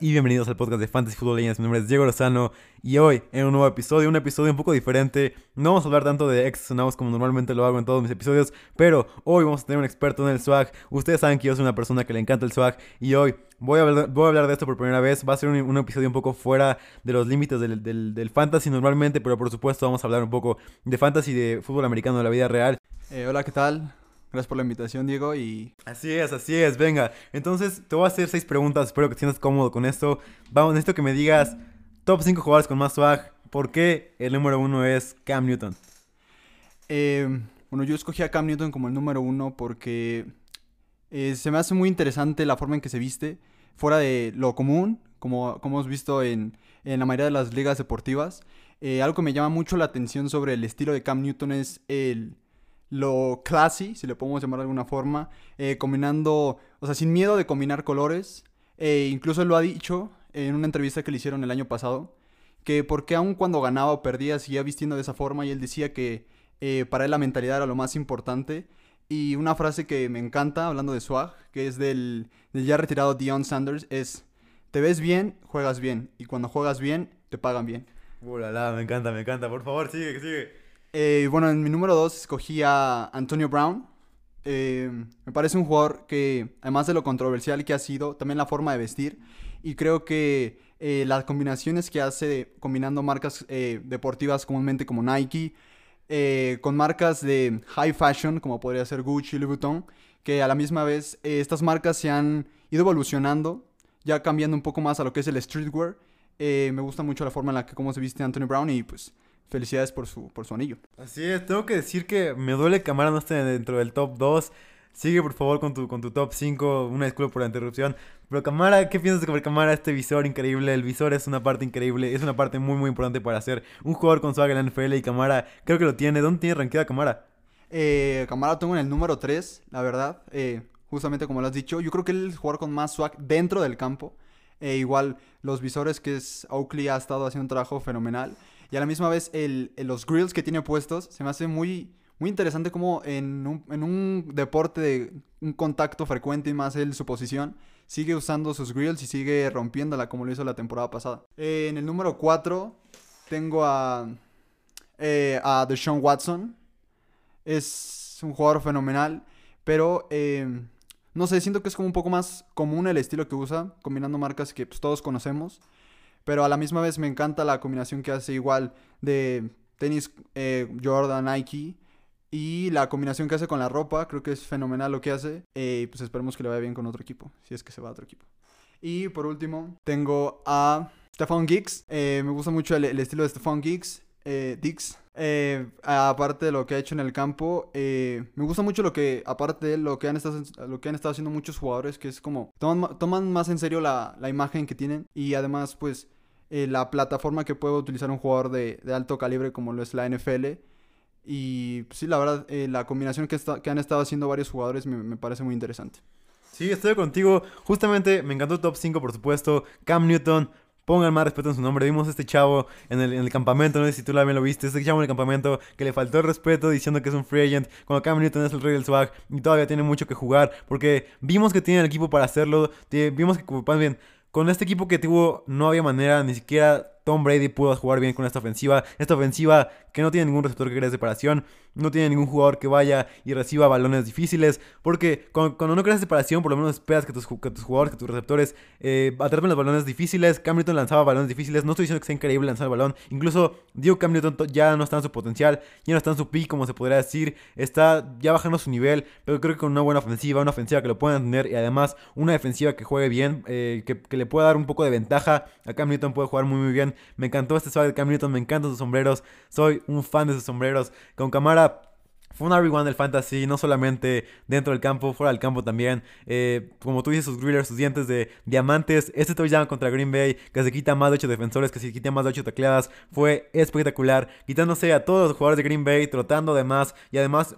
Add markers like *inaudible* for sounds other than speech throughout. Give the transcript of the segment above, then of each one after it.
Y bienvenidos al podcast de Fantasy Football Legends. Mi nombre es Diego Lozano y hoy en un nuevo episodio, un episodio un poco diferente. No vamos a hablar tanto de X como normalmente lo hago en todos mis episodios, pero hoy vamos a tener un experto en el swag. Ustedes saben que yo soy una persona que le encanta el swag y hoy voy a hablar, voy a hablar de esto por primera vez. Va a ser un, episodio un poco fuera de los límites del, del, fantasy normalmente, pero por supuesto vamos a hablar un poco de fantasy de fútbol americano de la vida real. Eh, hola, ¿qué tal? Gracias por la invitación, Diego, y... Así es, así es, venga. Entonces, te voy a hacer seis preguntas, espero que te sientas cómodo con esto. Vamos, necesito que me digas top 5 jugadores con más swag. ¿Por qué el número uno es Cam Newton? Eh, bueno, yo escogí a Cam Newton como el número uno porque eh, se me hace muy interesante la forma en que se viste, fuera de lo común, como, como hemos visto en, en la mayoría de las ligas deportivas. Eh, algo que me llama mucho la atención sobre el estilo de Cam Newton es el lo classy, si le podemos llamar de alguna forma, eh, combinando, o sea, sin miedo de combinar colores. E incluso lo ha dicho en una entrevista que le hicieron el año pasado, que porque aun cuando ganaba o perdía seguía vistiendo de esa forma y él decía que eh, para él la mentalidad era lo más importante. Y una frase que me encanta, hablando de swag, que es del, del ya retirado Dion Sanders, es, te ves bien, juegas bien, y cuando juegas bien, te pagan bien. Uh, me encanta, me encanta, por favor, sigue, sigue. Eh, bueno, en mi número 2 escogí a Antonio Brown. Eh, me parece un jugador que, además de lo controversial que ha sido, también la forma de vestir. Y creo que eh, las combinaciones que hace combinando marcas deportivas comúnmente como Nike, con marcas de high fashion como podría ser Gucci y Louis Vuitton, que a la misma vez estas marcas se han ido evolucionando, ya cambiando un poco más a lo que es el streetwear. me gusta mucho la forma en la que cómo se viste Antonio Brown y pues felicidades por su, por su anillo. Así es, tengo que decir que me duele que Camara no esté dentro del top 2. Sigue por favor con tu, con tu top 5. Una disculpa por la interrupción. Pero Camara, ¿qué piensas sobre Camara? Este visor increíble. El visor es una parte increíble. Es una parte muy, muy importante para ser un jugador con swag en la NFL. Y Camara, creo que lo tiene. ¿Dónde tiene ranqueada Camara? Eh, Camara tengo en el número 3, la verdad. Eh, justamente como lo has dicho. Yo creo que él es el jugador con más swag dentro del campo. Eh, igual los visores que es Oakley ha estado haciendo un trabajo fenomenal. Y a la misma vez el, los grills que tiene puestos se me hace muy, muy interesante como en un, en un deporte de un contacto frecuente y más su posición, sigue usando sus grills y sigue rompiéndola como lo hizo la temporada pasada. Eh, en el número 4 tengo a, eh, a Deshaun Watson. Es un jugador fenomenal, pero eh, no sé, siento que es como un poco más común el estilo que usa, combinando marcas que pues, todos conocemos. Pero a la misma vez me encanta la combinación que hace igual de tenis eh, Jordan, Nike. Y la combinación que hace con la ropa, creo que es fenomenal lo que hace. Eh, pues esperemos que le vaya bien con otro equipo, si es que se va a otro equipo. Y por último, tengo a Stephon Giggs. Eh, me gusta mucho el, estilo de Stephon Giggs. Dix. aparte de lo que ha hecho en el campo, me gusta mucho lo que, aparte de lo que han estado, lo que han estado haciendo muchos jugadores, que es como toman, toman más en serio la, la, imagen que tienen y además pues eh, la plataforma que puede utilizar un jugador de, alto calibre como lo es la NFL. Y pues, sí, la verdad, eh, la combinación que, que, han estado haciendo varios jugadores me, parece muy interesante. Sí, estoy contigo. Justamente me encantó el top 5, por supuesto. Cam Newton, pongan más respeto en su nombre. Vimos a este chavo en el, en el campamento, no sé si tú también lo viste, este chavo en el campamento que le faltó el respeto diciendo que es un free agent, cuando Cam Newton es el rey del swag y todavía tiene mucho que jugar, porque vimos que tiene el equipo para hacerlo, vimos que, más bien, con este equipo que tuvo no había manera, ni siquiera Tom Brady pudo jugar bien con esta ofensiva. Esta ofensiva que no tiene ningún receptor que cree separación, no tiene ningún jugador que vaya y reciba balones difíciles, porque cuando, no creas separación, por lo menos esperas que tus, jugadores, que tus receptores eh, atrapen los balones difíciles. Cam Newton lanzaba balones difíciles, no estoy diciendo que sea increíble lanzar el balón, incluso digo Cam Newton ya no está en su potencial, ya no está en su pick, como se podría decir, está ya bajando su nivel, pero creo que con una buena ofensiva, una ofensiva que lo puedan tener y además una defensiva que juegue bien, eh, que, que, le pueda dar un poco de ventaja, a Cam Newton puede jugar muy muy bien, me encantó este swag de Cam Newton, me encantan sus sombreros, soy un fan de sus sombreros. Con cámara fue un RB1 del fantasy, no solamente dentro del campo, fuera del campo también. Eh, como tú dices, sus grillers, sus dientes de diamantes. Este touchdown contra Green Bay, que se quita más de 8 defensores, que se quita más de 8 tacleadas, fue espectacular. Quitándose a todos los jugadores de Green Bay, trotando además. Y además,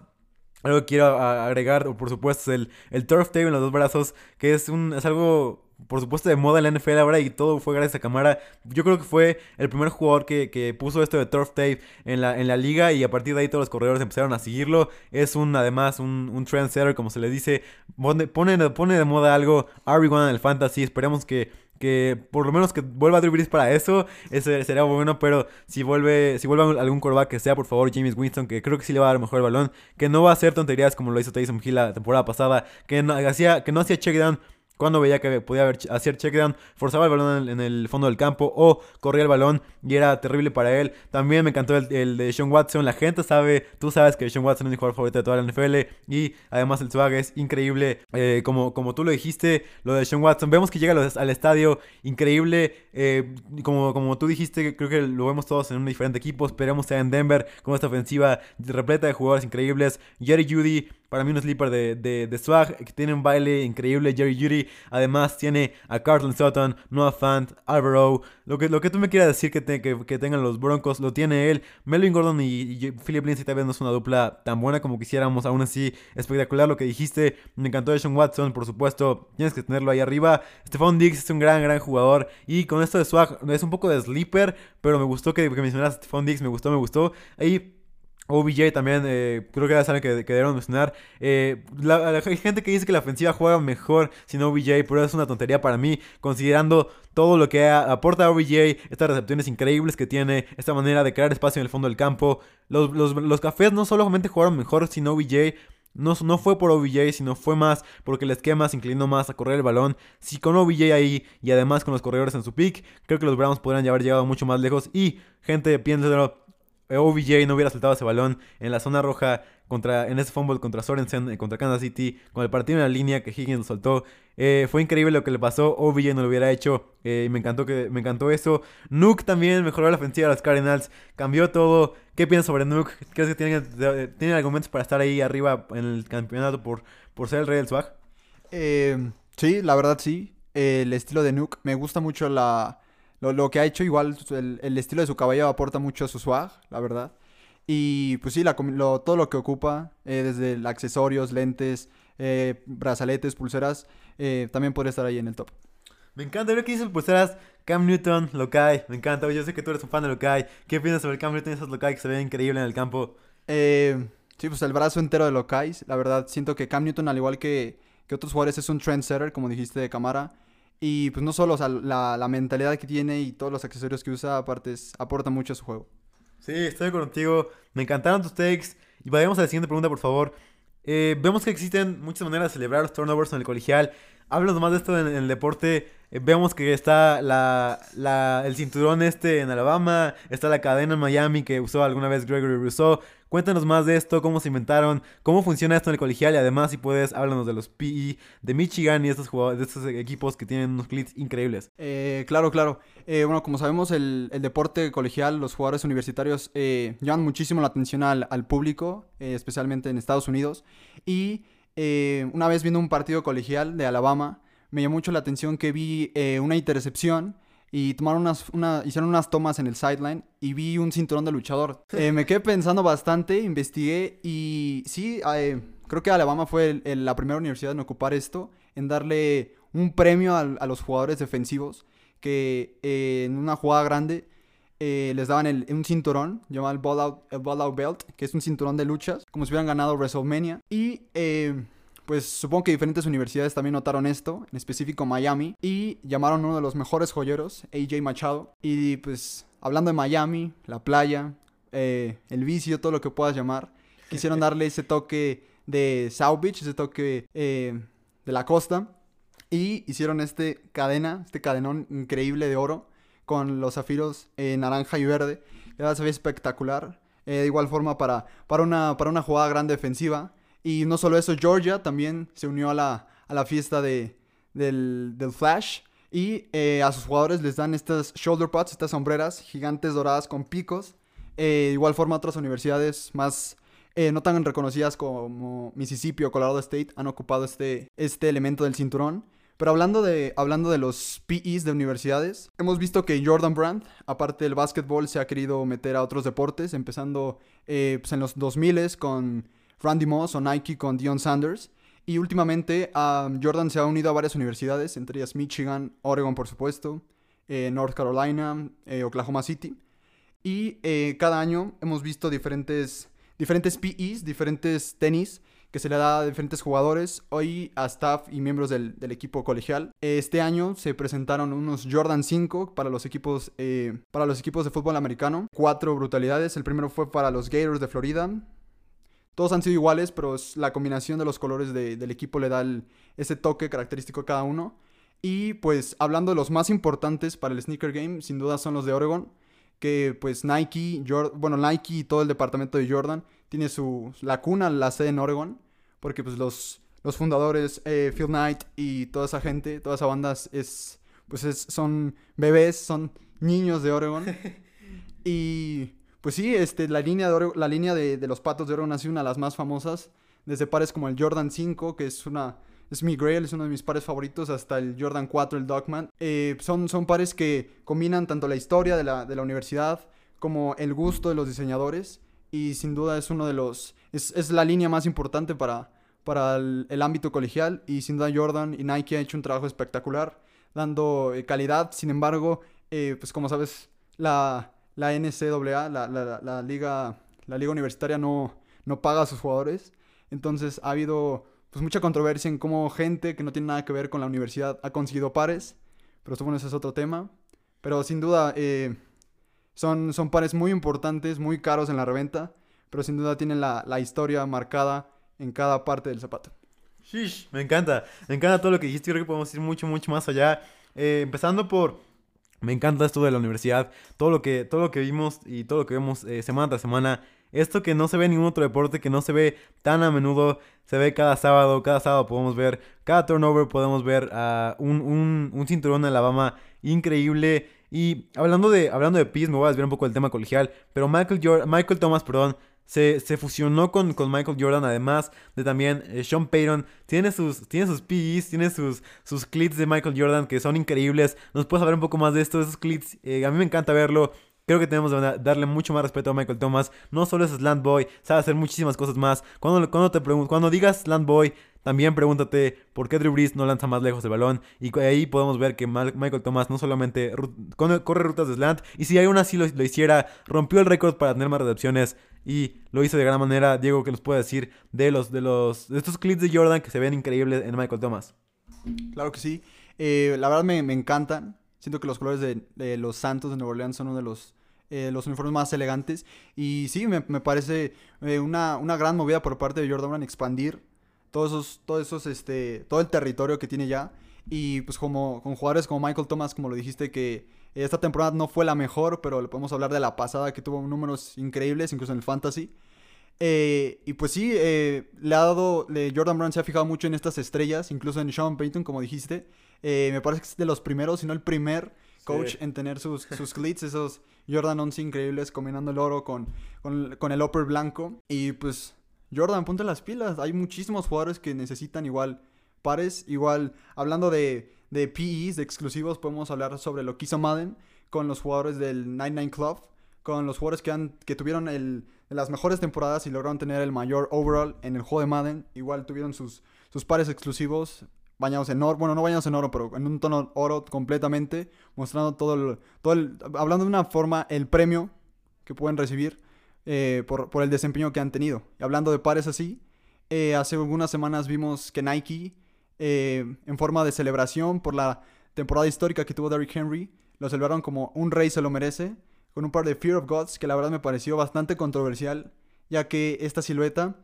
algo que quiero agregar, por supuesto, es el, el turf tape en los dos brazos, que es, un, es algo por supuesto, de moda en la NFL ahora y todo fue gracias a Camara. Yo creo que fue el primer jugador que, que puso esto de turf tape en la, en la liga y a partir de ahí todos los corredores empezaron a seguirlo. Es un, además, un, un trendsetter, como se le dice. Pone, pone, de moda algo RB1 en el fantasy. Esperemos que que por lo menos que vuelva a Drew para eso, ese sería bueno, pero si vuelve, si vuelve algún quarterback que sea por favor James Winston, que creo que sí le va a dar mejor el balón, que no va a hacer tonterías como lo hizo Tyson Hill la temporada pasada, que no hacía, que no hacía check down cuando veía que podía haber, hacer checkdown, forzaba el balón en, el fondo del campo o corría el balón y era terrible para él. También me encantó el, de Sean Watson. La gente sabe, tú sabes que Sean Watson es mi jugador favorito de toda la NFL y además el swag es increíble. Eh, como, como tú lo dijiste, lo de Sean Watson, vemos que llega al estadio increíble. Eh, como, como tú dijiste, creo que lo vemos todos en un diferente equipo. Esperemos sea en Denver con esta ofensiva repleta de jugadores increíbles. Jerry Judy para mí un sleeper de, de, swag, que tiene un baile increíble, Jerry Judy. Además tiene a Carlton Sutton, Noah Fant, Alvaro. Lo que, lo que tú me quieras decir que, que, tengan los Broncos, lo tiene él. Melvin Gordon y, Philip Lindsay tal no es una dupla tan buena como quisiéramos. Aún así, espectacular lo que dijiste. Me encantó Sean Watson, por supuesto. Tienes que tenerlo ahí arriba. Stephon Diggs es un gran, gran jugador. Y con esto de swag, es un poco de sleeper, pero me gustó que, que a Stephon Diggs. Me gustó, me gustó. Ahí OBJ también, eh, creo que ya saben que, que debieron mencionar. Eh, hay gente que dice que la ofensiva juega mejor sin OBJ, pero es una tontería para mí, considerando todo lo que aporta OBJ, estas recepciones increíbles que tiene, esta manera de crear espacio en el fondo del campo. Los, los, cafés no solamente jugaron mejor sin OBJ, no, no, fue por OBJ, sino fue más porque el esquema se inclinó más a correr el balón. Si con OBJ ahí y además con los corredores en su pick, creo que los Browns podrían haber llegado mucho más lejos. Y, gente, piénselo, OBJ no hubiera saltado ese balón en la zona roja contra, en ese fumble contra Sorensen, eh, contra Kansas City, con el partido en la línea que Higgins lo soltó. Eh, fue increíble lo que le pasó. OBJ no lo hubiera hecho. Eh, y me encantó, que, me encantó eso. Nuke también mejoró la ofensiva de los Cardinals. Cambió todo. ¿Qué piensas sobre Nuke? ¿Crees que tiene, tiene argumentos para estar ahí arriba en el campeonato por, por ser el rey del swag? sí, la verdad sí. el estilo de Nuke. Me gusta mucho la lo, que ha hecho, igual el, estilo de su caballo aporta mucho a su swag, la verdad. Y pues sí, la, todo lo que ocupa, eh, desde accesorios, lentes, eh, brazaletes, pulseras, eh, también podría estar ahí en el top. Me encanta ver que dice pulseras Cam Newton, Lokai. Me encanta, yo sé que tú eres un fan de Lokai. ¿Qué piensas sobre Cam Newton y esos Lokai que se ven increíble en el campo? sí, pues el brazo entero de Lokai. La verdad, siento que Cam Newton, al igual que, que otros jugadores, es un trendsetter, como dijiste de cámara. Y pues no solo, o sea, la, la, mentalidad que tiene y todos los accesorios que usa, aparte, aporta mucho a su juego. Sí, estoy contigo. Me encantaron tus takes. Y vayamos a la siguiente pregunta, por favor. Eh, vemos que existen muchas maneras de celebrar los turnovers en el colegial. Háblanos más de esto en, el deporte. Eh, vemos que está la, la, el cinturón este en Alabama. Está la cadena en Miami que usó alguna vez Gregory Rousseau. Cuéntanos más de esto, cómo se inventaron, cómo funciona esto en el colegial y además si puedes, háblanos de los PE de Michigan y de estos, jugadores, de estos equipos que tienen unos clits increíbles. Eh, claro, claro. Eh, bueno, como sabemos, el, deporte colegial, los jugadores universitarios eh, llaman muchísimo la atención al, público, especialmente en Estados Unidos. Y una vez viendo un partido colegial de Alabama, me llamó mucho la atención que vi una intercepción y tomaron unas, una, hicieron unas tomas en el sideline y vi un cinturón de luchador. *laughs* Eh, me quedé pensando bastante, investigué y sí, eh, creo que Alabama fue la primera universidad en ocupar esto, en darle un premio a, los jugadores defensivos que eh, en una jugada grande les daban un cinturón llamado el Ball, Out, el Ball Out Belt, que es un cinturón de luchas, como si hubieran ganado WrestleMania. Y pues supongo que diferentes universidades también notaron esto, en específico Miami, y llamaron a uno de los mejores joyeros, AJ Machado. Y pues hablando de Miami, la playa, eh, el vicio, todo lo que puedas llamar, *laughs* quisieron darle ese toque de South Beach, ese toque eh, de la costa, y hicieron este cadena, este cadenón increíble de oro, con los zafiros eh, naranja y verde. Ya se ve espectacular. de igual forma para, para, una, para una jugada grande defensiva. Y no solo eso, Georgia también se unió a la, a la fiesta de, del, del Flash. Y eh, a sus jugadores les dan estas shoulder pads, estas sombreras gigantes doradas con picos. Eh, igual forma, otras universidades más eh, no tan reconocidas como Mississippi o Colorado State han ocupado este, este elemento del cinturón. Pero hablando de, hablando de los PEs de universidades, hemos visto que Jordan Brand, aparte del básquetbol, se ha querido meter a otros deportes, empezando pues en los 2000 con Randy Moss o Nike con Dion Sanders. Y últimamente Jordan se ha unido a varias universidades, entre ellas Michigan, Oregon por supuesto, eh, North Carolina, eh, Oklahoma City. Y eh, cada año hemos visto diferentes, diferentes PEs, diferentes tenis que se le da a diferentes jugadores, hoy a staff y miembros del, equipo colegial. Este año se presentaron unos Jordan 5 para los equipos, para los equipos de fútbol americano. Cuatro brutalidades. El primero fue para los Gators de Florida. Todos han sido iguales, pero la combinación de los colores del equipo le da ese toque característico a cada uno. Y pues hablando de los más importantes para el sneaker game, sin duda son los de Oregon, que pues Nike, bueno, Nike y todo el departamento de Jordan tiene su la cuna, la sede en Oregon, porque pues los, los fundadores, eh, Phil Knight y toda esa gente, todas esas bandas es, pues son bebés, son niños de Oregon. *laughs* y pues sí, este, la línea, de, la línea de, los patos de Oregon ha sido una de las más famosas. Desde pares como el Jordan 5, que es una... Es mi Grail, es uno de mis pares favoritos, hasta el Jordan 4, el Dogman. Eh, son, son pares que combinan tanto la historia de la, de la universidad como el gusto de los diseñadores. Y sin duda es uno de los... Es, es la línea más importante para, para el, ámbito colegial. Y sin duda Jordan y Nike han hecho un trabajo espectacular, dando eh, calidad. Sin embargo, eh, pues como sabes, la la NCAA, la, la, liga, la liga universitaria no, no paga a sus jugadores. Entonces ha habido pues, mucha controversia en cómo gente que no tiene nada que ver con la universidad ha conseguido pares. Pero bueno, ese es otro tema. Pero sin duda eh, son, son pares muy importantes, muy caros en la reventa. Pero sin duda tienen la, historia marcada en cada parte del zapato. Me encanta. Me encanta todo lo que dijiste. Creo que podemos ir mucho, mucho más allá. Eh, empezando por me encanta esto de la universidad, todo lo que, todo lo que vimos y todo lo que vemos eh, semana tras semana. Esto que no se ve en ningún otro deporte, que no se ve tan a menudo, se ve cada sábado, cada sábado podemos ver, cada turnover podemos ver un, un, un, cinturón de Alabama increíble. Y hablando de, hablando de PIS, me voy a desviar un poco del tema colegial, pero Michael, Michael Thomas, perdón, se, fusionó con, Michael Jordan, además de también eh, Sean Payton. Tiene sus, tiene sus sus, clits de Michael Jordan que son increíbles. ¿Nos puedes hablar un poco más de esto, esos clits? Eh, a mí me encanta verlo. Creo que tenemos que darle mucho más respeto a Michael Thomas. No solo es Slant Boy, sabe hacer muchísimas cosas más. Cuando, cuando, te cuando digas Slant Boy, también pregúntate por qué Drew Brees no lanza más lejos el balón. Y ahí podemos ver que Michael Thomas no solamente corre rutas de slant, y si aún así lo, lo hiciera, rompió el récord para tener más recepciones. Y lo hizo de gran manera. Diego, que nos puede decir de los de los de estos clips de Jordan que se ven increíbles en Michael Thomas? Claro que sí. Eh, la verdad me, me, encantan. Siento que los colores de, los Santos de Nueva Orleans son uno de los, eh, los uniformes más elegantes. Y sí, me, me parece eh, una, una, gran movida por parte de Jordan en expandir todos esos, todos esos, este, todo el territorio que tiene ya. Y pues como con jugadores como Michael Thomas, como lo dijiste, que esta temporada no fue la mejor, pero le podemos hablar de la pasada que tuvo números increíbles, incluso en el fantasy. Eh, y pues sí, eh, le ha dado, Jordan Brown se ha fijado mucho en estas estrellas, incluso en Sean Payton, como dijiste. Eh, me parece que es de los primeros, si no el primer coach en tener sus, sus cleats, esos Jordan 11 increíbles, combinando el oro con, con, con el upper blanco. Y pues Jordan, ponte las pilas. Hay muchísimos jugadores que necesitan igual pares. Igual, hablando de, de PEs, de exclusivos, podemos hablar sobre lo que hizo Madden con los jugadores del 99 Club. Con los jugadores que, han, que tuvieron el, las mejores temporadas y lograron tener el mayor overall en el juego de Madden. Igual tuvieron sus, sus pares exclusivos bañados en oro, bueno, no bañados en oro, pero en un tono oro completamente, mostrando todo el, todo el, hablando de una forma, el premio que pueden recibir eh, por, por, el desempeño que han tenido. Y hablando de pares así, eh, hace algunas semanas vimos que Nike, eh, en forma de celebración por la temporada histórica que tuvo Derrick Henry, lo celebraron como un rey se lo merece, con un par de Fear of Gods que la verdad me pareció bastante controversial, ya que esta silueta,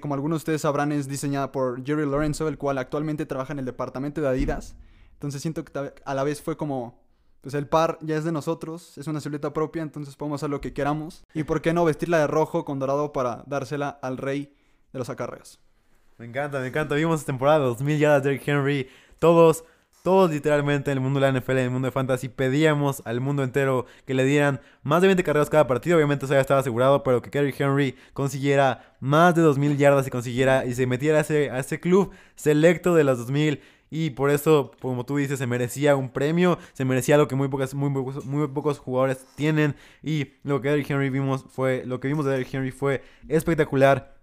como algunos de ustedes sabrán, es diseñada por Jerry Lorenzo, el cual actualmente trabaja en el departamento de Adidas. Entonces siento que a la vez fue como pues el par ya es de nosotros, es una silueta propia, entonces podemos hacer lo que queramos. Y por qué no vestirla de rojo con dorado para dársela al rey de los acarreos. Me encanta, me encanta. Vimos temporada 2000 yardas de Derrick Henry. Todos, todos literalmente en el mundo de la NFL, en el mundo de fantasy, pedíamos al mundo entero que le dieran más de 20 carreras cada partido. Obviamente eso ya estaba asegurado, pero que Derrick Henry consiguiera más de 2000 yardas y consiguiera y se metiera a ese, a ese club selecto de las 2000 y por eso, como tú dices, se merecía un premio, se merecía lo que muy pocos, muy muy pocos jugadores tienen. Y lo que Derrick Henry vimos fue, lo que vimos de Derrick Henry fue espectacular.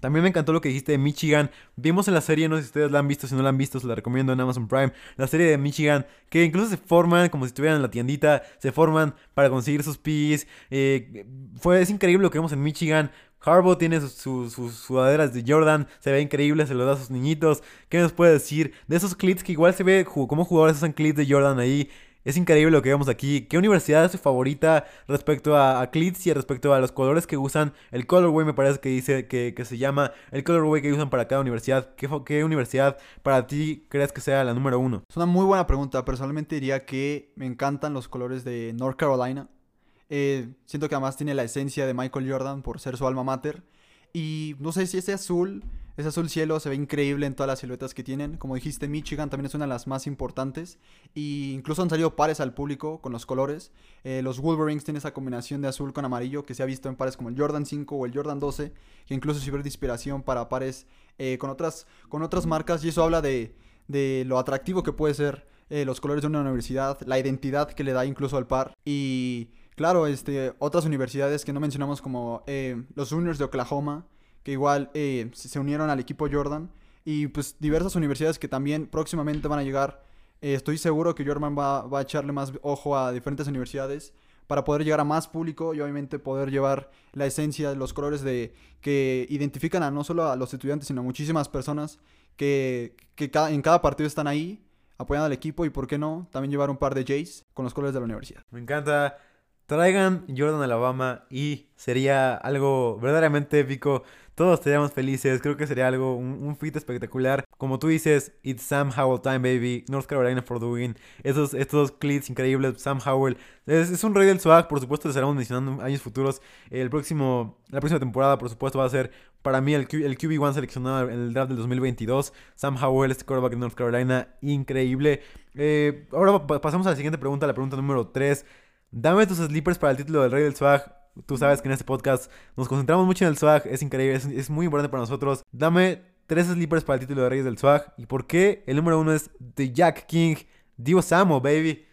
También me encantó lo que dijiste de Michigan. Vimos en la serie, no sé si ustedes la han visto, si no la han visto, se la recomiendo en Amazon Prime. La serie de Michigan, que incluso se forman como si estuvieran en la tiendita, se forman para conseguir sus pis. Eh, fue, es increíble lo que vemos en Michigan. Harbaugh tiene sus, sudaderas de Jordan, se ve increíble, se lo da a sus niñitos. ¿Qué nos puede decir de esos clits que igual se ve como jugadores usan clits de Jordan ahí? Es increíble lo que vemos aquí. ¿Qué universidad es su favorita respecto a, a y respecto a los colores que usan? El colorway me parece que dice que, se llama el colorway que usan para cada universidad. ¿Qué, ¿Qué, universidad para ti crees que sea la número uno? Es una muy buena pregunta. Personalmente diría que me encantan los colores de North Carolina. Eh, siento que además tiene la esencia de Michael Jordan por ser su alma mater. Y no sé si ese azul ese azul cielo se ve increíble en todas las siluetas que tienen. Como dijiste, Michigan también es una de las más importantes. Y incluso han salido pares al público con los colores. Eh, los Wolverines tienen esa combinación de azul con amarillo que se ha visto en pares como el Jordan 5 o el Jordan 12. Que incluso sirve de inspiración para pares eh, con, otras, con otras marcas. Y eso habla de, lo atractivo que puede ser eh, los colores de una universidad. La identidad que le da incluso al par. Y claro, este, otras universidades que no mencionamos como los Juniors de Oklahoma que igual eh, se unieron al equipo Jordan. Y pues diversas universidades que también próximamente van a llegar. Eh, estoy seguro que Jordan va, a echarle más ojo a diferentes universidades para poder llegar a más público y obviamente poder llevar la esencia, los colores de que identifican a no solo a los estudiantes, sino a muchísimas personas que, que en cada partido están ahí apoyando al equipo y por qué no también llevar un par de Jays con los colores de la universidad. Me encanta. Traigan Jordan Alabama y sería algo verdaderamente épico todos estaríamos felices. Creo que sería algo, un, fit espectacular. Como tú dices, It's Sam Howell time, baby. North Carolina for win. Esos, estos clips increíbles. Sam Howell es, un rey del swag. Por supuesto, le estaremos mencionando en años futuros. El próximo, la próxima temporada, por supuesto, va a ser para mí el, el QB1 seleccionado en el draft del 2022. Sam Howell, este quarterback de North Carolina, increíble. Eh, ahora pasamos a la siguiente pregunta, la pregunta número 3. Dame tus sleepers para el título del Rey del Swag. Tú sabes que en este podcast nos concentramos mucho en el swag, es increíble, es, muy importante para nosotros. Dame tres sleepers para el título de Reyes del Swag. ¿Y por qué? El número uno es The Jack King, Divo Samuel, baby.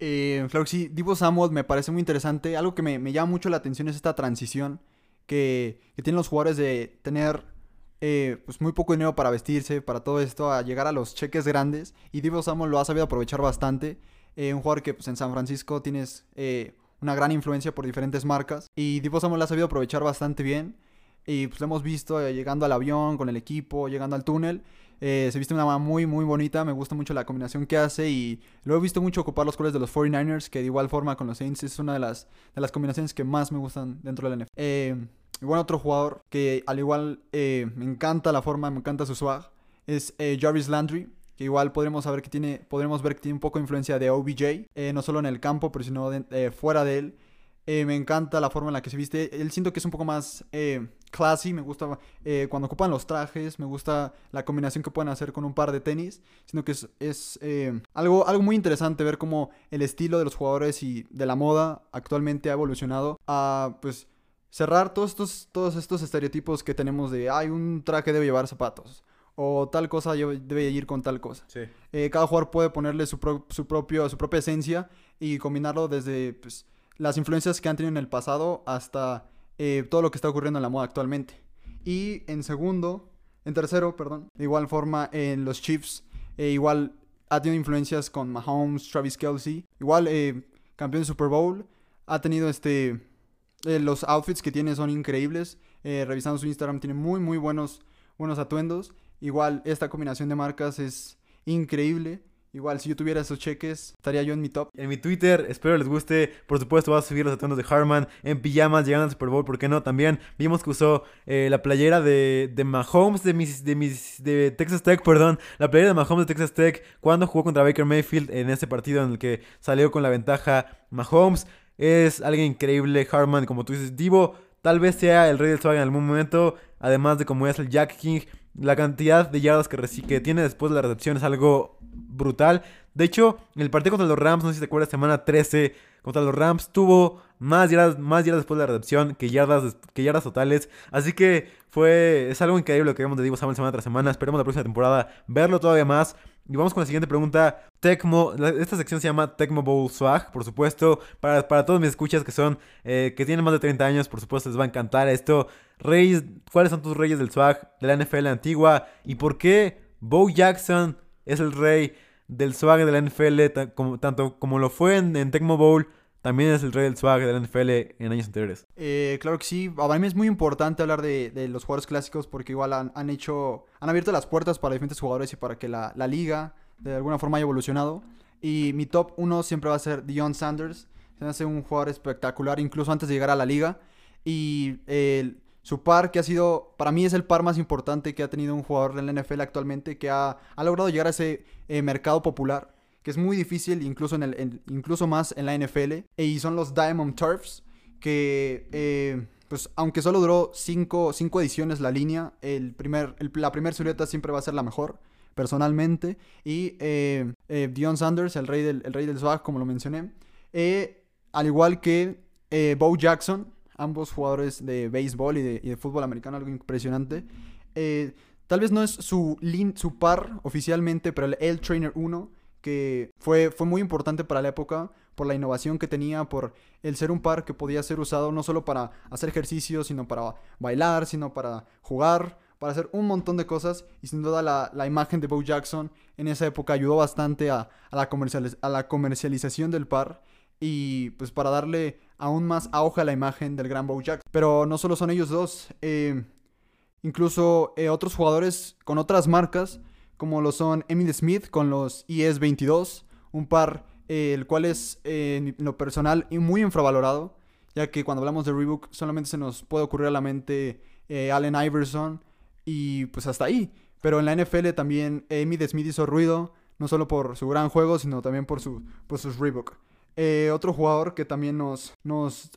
Eh, sí, Divo Samuel me parece muy interesante. Algo que me, llama mucho la atención es esta transición que, tienen los jugadores de tener eh, pues muy poco dinero para vestirse, para todo esto, a llegar a los cheques grandes. Y Divo Samuel lo ha sabido aprovechar bastante. Eh, un jugador que pues, en San Francisco tienes eh, una gran influencia por diferentes marcas. Y Divo Samuel la ha sabido aprovechar bastante bien. Y pues lo hemos visto eh, llegando al avión, con el equipo, llegando al túnel. Se viste una manera muy, muy bonita. Me gusta mucho la combinación que hace. Y lo he visto mucho ocupar los colores de los 49ers, que de igual forma con los Saints es una de las, de las combinaciones que más me gustan dentro del NFL. Y bueno, otro jugador que al igual me encanta la forma, me encanta su swag, es Jarvis Landry que igual podremos saber que tiene, podremos ver que tiene un poco de influencia de OBJ, eh, no solo en el campo, pero sino eh, fuera de él. Eh, me encanta la forma en la que se viste. Él siento que es un poco más classy. Me gusta cuando ocupan los trajes. Me gusta la combinación que pueden hacer con un par de tenis. Siento que es, es algo, algo muy interesante ver cómo el estilo de los jugadores y de la moda actualmente ha evolucionado a pues cerrar todos estos, todos estos estereotipos que tenemos de, ay, un traje debe llevar zapatos o tal cosa debe ir con tal cosa. Eh, cada jugador puede ponerle su, su, propio, su propia esencia y combinarlo desde pues, las influencias que han tenido en el pasado hasta eh, todo lo que está ocurriendo en la moda actualmente. Y en segundo, en tercero, perdón, de igual forma en los Chiefs, eh, igual ha tenido influencias con Mahomes, Travis Kelsey, igual campeón de Super Bowl, ha tenido este... los outfits que tiene son increíbles. revisando su Instagram, tiene muy, muy buenos, buenos atuendos. Igual, esta combinación de marcas es increíble. Igual, si yo tuviera esos cheques, estaría yo en mi top. En mi Twitter, espero les guste. Por supuesto, voy a subir los atuendos de Harman en pijamas llegando al Super Bowl, ¿por qué no? También vimos que usó eh, la playera de, de Mahomes de, mis, de, mis, de Texas Tech, perdón. La playera de Mahomes de Texas Tech cuando jugó contra Baker Mayfield en ese partido en el que salió con la ventaja Mahomes. Es alguien increíble, Harman, como tú dices. Divo, tal vez sea el rey del swag en algún momento. Además de como es el Jack King la cantidad de yardas que, tiene después de la recepción es algo brutal. De hecho, el partido contra los Rams, no sé si te acuerdas, semana 13, contra los Rams, tuvo más yardas, más yardas después de la recepción que yardas, que yardas totales. Así que fue, es algo increíble lo que vemos de Divo Samuel semana tras semana. Esperemos la próxima temporada verlo todavía más. Y vamos con la siguiente pregunta. Tecmo, esta sección se llama Tecmo Bowl Swag, por supuesto. Para, para todos mis escuchas que son, eh, que tienen más de 30 años, por supuesto les va a encantar esto. Reyes, ¿cuáles son tus reyes del swag de la NFL antigua? ¿Y por qué Bo Jackson es el rey del swag de la NFL, tanto como lo fue en Tecmo Bowl, también es el rey del swag de la NFL en años anteriores? Eh, claro que sí, para mí es muy importante hablar de, de los jugadores clásicos porque igual han, han hecho, han abierto las puertas para diferentes jugadores y para que la, la liga de alguna forma haya evolucionado. Y mi top 1 siempre va a ser Dion Sanders. Se hace un jugador espectacular incluso antes de llegar a la liga. Y eh, su par que ha sido, para mí es el par más importante que ha tenido un jugador en la NFL actualmente, que ha, ha logrado llegar a ese eh, mercado popular, que es muy difícil, incluso, en el, incluso más en la NFL. Y son los Diamond Turfs, que eh, pues aunque solo duró 5 cinco, ediciones la línea, el primer, el- la primera silueta siempre va a ser la mejor, personalmente. Y eh, eh, Dion Sanders, el rey del, el rey del swag, como lo mencioné. Eh, al igual que eh, Bo Jackson, ambos jugadores de béisbol y de, y de fútbol americano, algo impresionante. Eh, tal vez no es su, lin- su par oficialmente, pero el L Trainer 1, que fue, fue muy importante para la época por la innovación que tenía, por el ser un par que podía ser usado no solo para hacer ejercicio, sino para bailar, sino para jugar, para hacer un montón de cosas. Y sin duda la, la imagen de Bo Jackson en esa época ayudó bastante a, la, a la comercialización del par y pues para darle aún más auge a la imagen del gran Bo Jackson. Pero no solo son ellos dos, eh, incluso eh, otros jugadores con otras marcas, como lo son Emmitt Smith con los IS-22, un par eh, el cual es eh, en lo personal muy infravalorado, ya que cuando hablamos de Reebok solamente se nos puede ocurrir a la mente eh, Allen Iverson y pues hasta ahí. Pero en la NFL también Emmitt Smith hizo ruido, no solo por su gran juego, sino también por, su, por sus Reebok. Otro jugador que también nos, nos,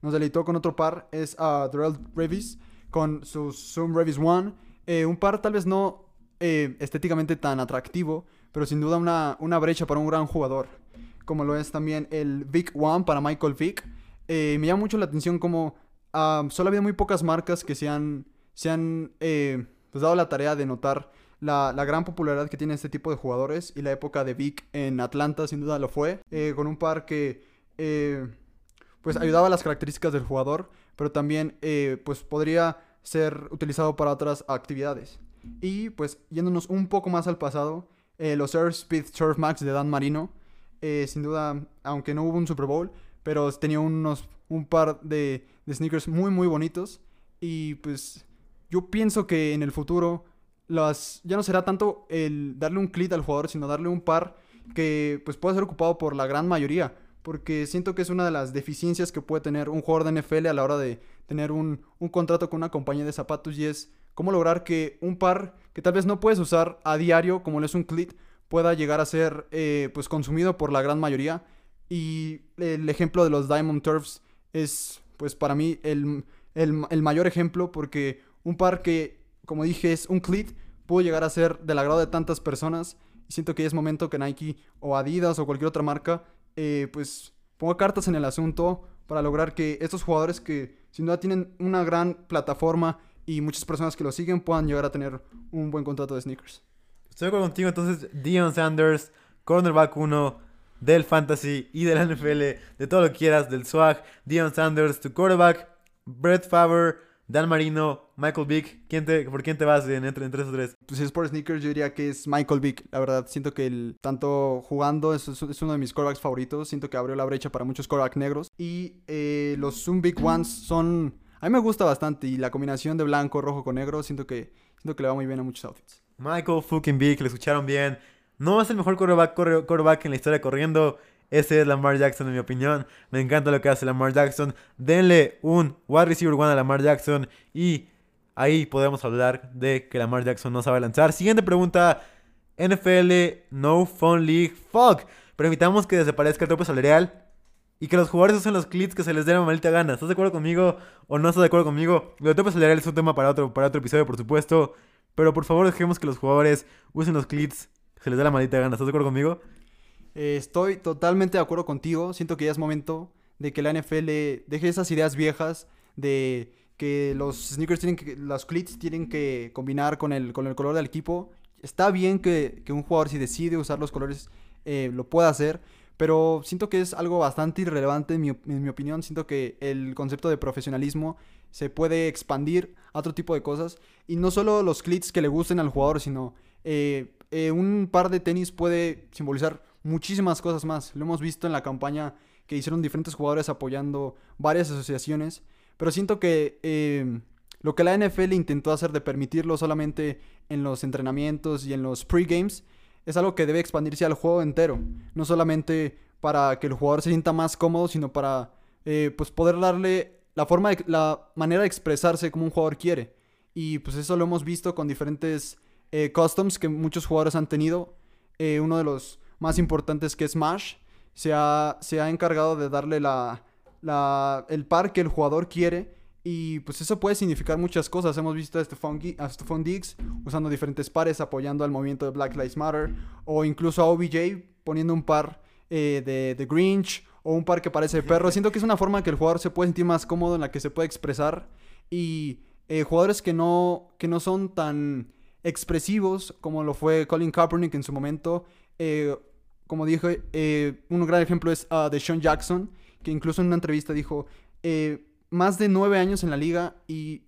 nos deleitó con otro par es a Revis con su Zoom Revis One. Un par tal vez no eh, estéticamente tan atractivo, pero sin duda una, una brecha para un gran jugador. Como lo es también el Vic One para Michael Vick. Eh, me llama mucho la atención como ah, solo ha habido muy pocas marcas que se han, se han eh, pues dado la tarea de notar la, la gran popularidad que tiene este tipo de jugadores y la época de Vic en Atlanta sin duda lo fue, con un par que pues ayudaba a las características del jugador, pero también pues podría ser utilizado para otras actividades. Y pues yéndonos un poco más al pasado, eh, los Air Speed Surf Max de Dan Marino, eh, sin duda, aunque no hubo un Super Bowl, pero tenía unos, un par de, sneakers muy muy bonitos y pues yo pienso que en el futuro las, ya no será tanto el darle un clit al jugador, sino darle un par que pues pueda ser ocupado por la gran mayoría. Porque siento que es una de las deficiencias que puede tener un jugador de NFL a la hora de tener un, un contrato con una compañía de zapatos y es cómo lograr que un par que tal vez no puedes usar a diario, como lo es un clit, pueda llegar a ser eh, pues consumido por la gran mayoría. Y el ejemplo de los Diamond Turfs es pues para mí el, el, mayor ejemplo porque un par que como dije es un clit pudo llegar a ser del agrado de tantas personas y siento que ya es momento que Nike o Adidas o cualquier otra marca eh, pues ponga cartas en el asunto para lograr que estos jugadores que sin duda tienen una gran plataforma y muchas personas que lo siguen puedan llegar a tener un buen contrato de sneakers. Estoy de acuerdo contigo, entonces, Dion Sanders, cornerback 1 del fantasy y del NFL, de todo lo que quieras, del swag, Dion Sanders, tu quarterback, Brett Favre, Dan Marino, Michael Vick, ¿quién te, ¿por quién te vas en, entre, entre esos tres? Pues si es por sneakers, yo diría que es Michael Vick. La verdad, siento que el, tanto jugando es, es- es uno de mis quarterbacks favoritos. Siento que abrió la brecha para muchos quarterbacks negros. Y eh, los Zoom Big Ones son... A mí me gusta bastante. Y la combinación de blanco, rojo con negro, siento que, siento que le va muy bien a muchos outfits. Michael fucking Vick, lo escucharon bien. No es el mejor quarterback, quarterback en la historia corriendo. Ese es Lamar Jackson, en mi opinión. Me encanta lo que hace Lamar Jackson. Denle un wide receiver one a Lamar Jackson. Y ahí podemos hablar de que Lamar Jackson no sabe lanzar. Siguiente pregunta. NFL No Fun League. Fuck. Permitamos que desaparezca el tope salarial. Y que los jugadores usen los clips que se les dé la maldita gana. ¿Estás de acuerdo conmigo o no estás de acuerdo conmigo? Lo de tope salarial es un tema para otro, para otro episodio, por supuesto. Pero por favor dejemos que los jugadores usen los clips que se les dé la maldita gana. ¿Estás de acuerdo conmigo? Eh, estoy totalmente de acuerdo contigo. Siento que ya es momento de que la NFL deje esas ideas viejas de que los sneakers tienen que, los cleats tienen que combinar con el, con el color del equipo. está bien que, que un jugador si decide usar los colores eh, lo pueda hacer, pero siento que es algo bastante irrelevante en mi, opinión. Siento que el concepto de profesionalismo se puede expandir a otro tipo de cosas. Y no solo los clits que le gusten al jugador, sino eh, eh, un par de tenis puede simbolizar muchísimas cosas más. Lo hemos visto en la campaña que hicieron diferentes jugadores apoyando varias asociaciones. Pero siento que eh, lo que la NFL intentó hacer de permitirlo solamente en los entrenamientos y en los pre-games es algo que debe expandirse al juego entero. No solamente para que el jugador se sienta más cómodo, sino para pues poder darle la forma de, la manera de expresarse como un jugador quiere. Y pues eso lo hemos visto con diferentes eh, customs que muchos jugadores han tenido. Eh, uno de los más importantes que es Smash se ha, se ha encargado de darle la, la, el par que el jugador quiere. Y pues eso puede significar muchas cosas. Hemos visto a Stephon, a Diggs usando diferentes pares, apoyando al movimiento de Black Lives Matter. O incluso a OBJ poniendo un par eh, de, de Grinch o un par que parece perro. Siento que es una forma en que el jugador se puede sentir más cómodo, en la que se puede expresar. Y eh, jugadores que no, que no son tan expresivos como lo fue Colin Kaepernick en su momento. Eh, como dije, eh, un gran ejemplo es uh, de Sean Jackson, que incluso en una entrevista dijo, más de nueve años en la liga y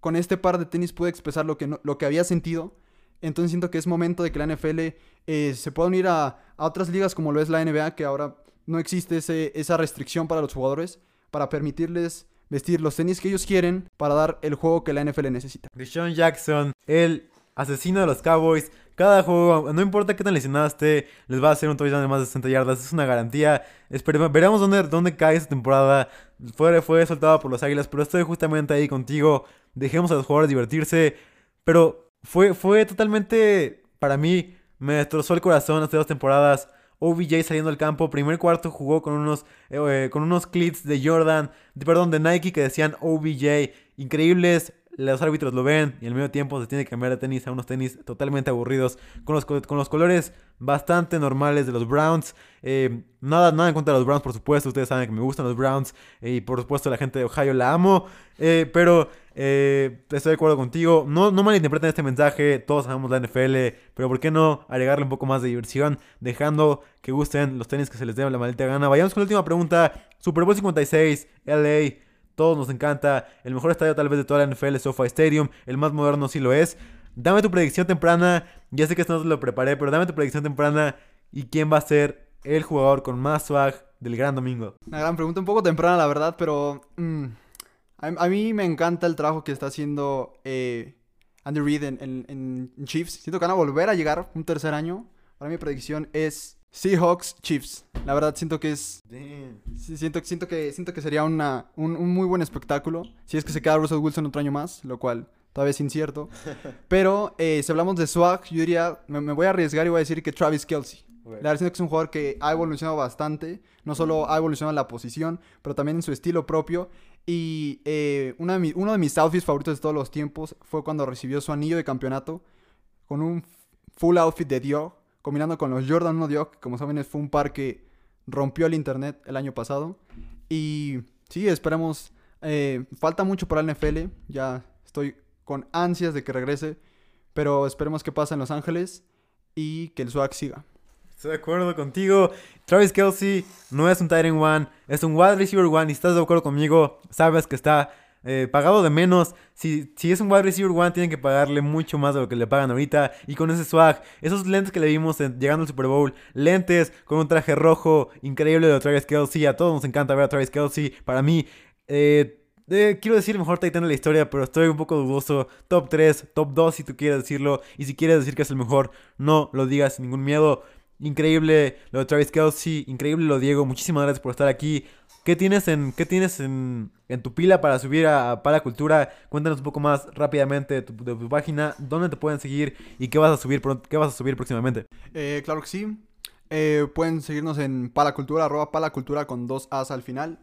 con este par de tenis pude expresar lo que, lo que había sentido. Entonces siento que es momento de que la NFL se pueda unir a, a, otras ligas como lo es la NBA, que ahora no existe ese, esa restricción para los jugadores para permitirles vestir los tenis que ellos quieren para dar el juego que la NFL necesita. Deshaun Jackson, el asesino de los Cowboys. Cada juego, no importa qué tan lesionado esté, les va a hacer un touchdown de más de 60 yardas. Es una garantía. Esperemos, veremos dónde, dónde cae esta temporada. Fue, fue soltado por los Águilas, pero estoy justamente ahí contigo. Dejemos a los jugadores divertirse. Pero fue, fue totalmente, para mí, me destrozó el corazón estas dos temporadas. OBJ saliendo al campo. Primer cuarto jugó con unos, eh, con unos clits de Jordan, perdón, de Nike que decían OBJ. Increíbles. Los árbitros lo ven y al mismo tiempo se tiene que cambiar de tenis a unos tenis totalmente aburridos. Con los, con los colores bastante normales de los Browns. Eh, nada, nada en contra de los Browns, por supuesto. Ustedes saben que me gustan los Browns. Eh, y por supuesto la gente de Ohio la amo. pero eh, estoy de acuerdo contigo. No, no malinterpreten este mensaje. Todos sabemos la NFL. Pero ¿por qué no agregarle un poco más de diversión? Dejando que gusten los tenis que se les dé la maldita gana. Vayamos con la última pregunta. Super Bowl 56, LA. Todos nos encanta. El mejor estadio tal vez de toda la NFL es SoFi Stadium. El más moderno sí lo es. Dame tu predicción temprana. Ya sé que esto no te lo preparé, pero dame tu predicción temprana. ¿Y quién va a ser el jugador con más swag del gran domingo? Una gran pregunta, un poco temprana la verdad, pero... Mm, a, mí me encanta el trabajo que está haciendo eh, Andy Reid en, Chiefs. Siento que van a volver a llegar un tercer año. Para mi predicción es Seahawks Chiefs. La verdad siento que es... siento, siento, que, siento que sería una, un, muy buen espectáculo. Si es que se queda Russell Wilson otro año más, lo cual todavía es incierto. *laughs* Pero eh, si hablamos de swag, yo diría, me, voy a arriesgar y voy a decir que Travis Kelsey. La verdad siento que es un jugador que ha evolucionado bastante. No solo ha evolucionado en la posición, pero también en su estilo propio. Y eh, uno de mis outfits favoritos de todos los tiempos fue cuando recibió su anillo de campeonato con un full outfit de Dior, combinando con los Jordan 1 Dior, que como saben fue un par que rompió el internet el año pasado. Y sí, esperamos. Eh, falta mucho para el NFL, ya estoy con ansias de que regrese, pero esperemos que pase en Los Ángeles y que el swag siga. Estoy de acuerdo contigo. Travis Kelsey no es un Tyrant One, es un wide receiver one. Y estás de acuerdo conmigo, sabes que está eh, pagado de menos. Si, si es un wide receiver one, tienen que pagarle mucho más de lo que le pagan ahorita. Y con ese swag, esos lentes que le vimos llegando al Super Bowl, lentes con un traje rojo increíble de Travis Kelsey. A todos nos encanta ver a Travis Kelsey. Para mí, eh, eh, quiero decir mejor Titan de la historia, pero estoy un poco dudoso. Top 3, top 2 si tú quieres decirlo. Y si quieres decir que es el mejor, no lo digas sin ningún miedo. Increíble lo de Travis Kelsey, increíble lo de Diego, muchísimas gracias por estar aquí. ¿Qué tienes en, qué tienes en, tu pila para subir a, Para Cultura? Cuéntanos un poco más rápidamente de tu, página, dónde te pueden seguir y qué vas a subir, qué vas a subir próximamente. Eh, claro que sí. Eh, pueden seguirnos en Palacultura, arroba Palacultura con dos As al final.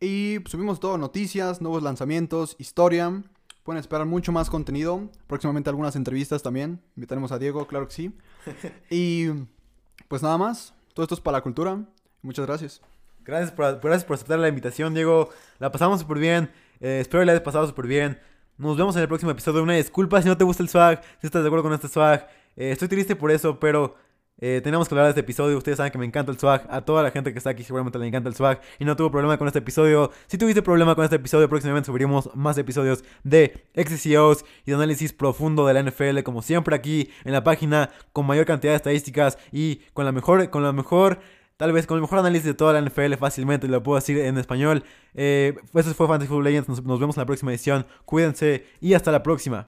Y subimos todo, noticias, nuevos lanzamientos, historia. Pueden esperar mucho más contenido. Próximamente algunas entrevistas también. Invitaremos a Diego, claro que sí. *laughs* y pues nada más, todo esto es para la cultura. Muchas gracias. Gracias por, gracias por aceptar la invitación, Diego. La pasamos súper bien. Eh, espero que la hayas pasado súper bien. Nos vemos en el próximo episodio. Una disculpa si no te gusta el swag, si estás de acuerdo con este swag. Eh, estoy triste por eso, pero eh, tenemos que hablar de este episodio. Ustedes saben que me encanta el swag. A toda la gente que está aquí seguramente le encanta el swag. Y no tuvo problema con este episodio. Si tuviste problema con este episodio, próximamente subiremos más episodios de XCOs y de análisis profundo de la NFL. Como siempre aquí en la página. Con mayor cantidad de estadísticas. Y con la mejor. Con la mejor. Tal vez con el mejor análisis de toda la NFL fácilmente, lo puedo decir en español. Eh, eso fue Fantasy Football Legends, nos vemos en la próxima edición. Cuídense y hasta la próxima.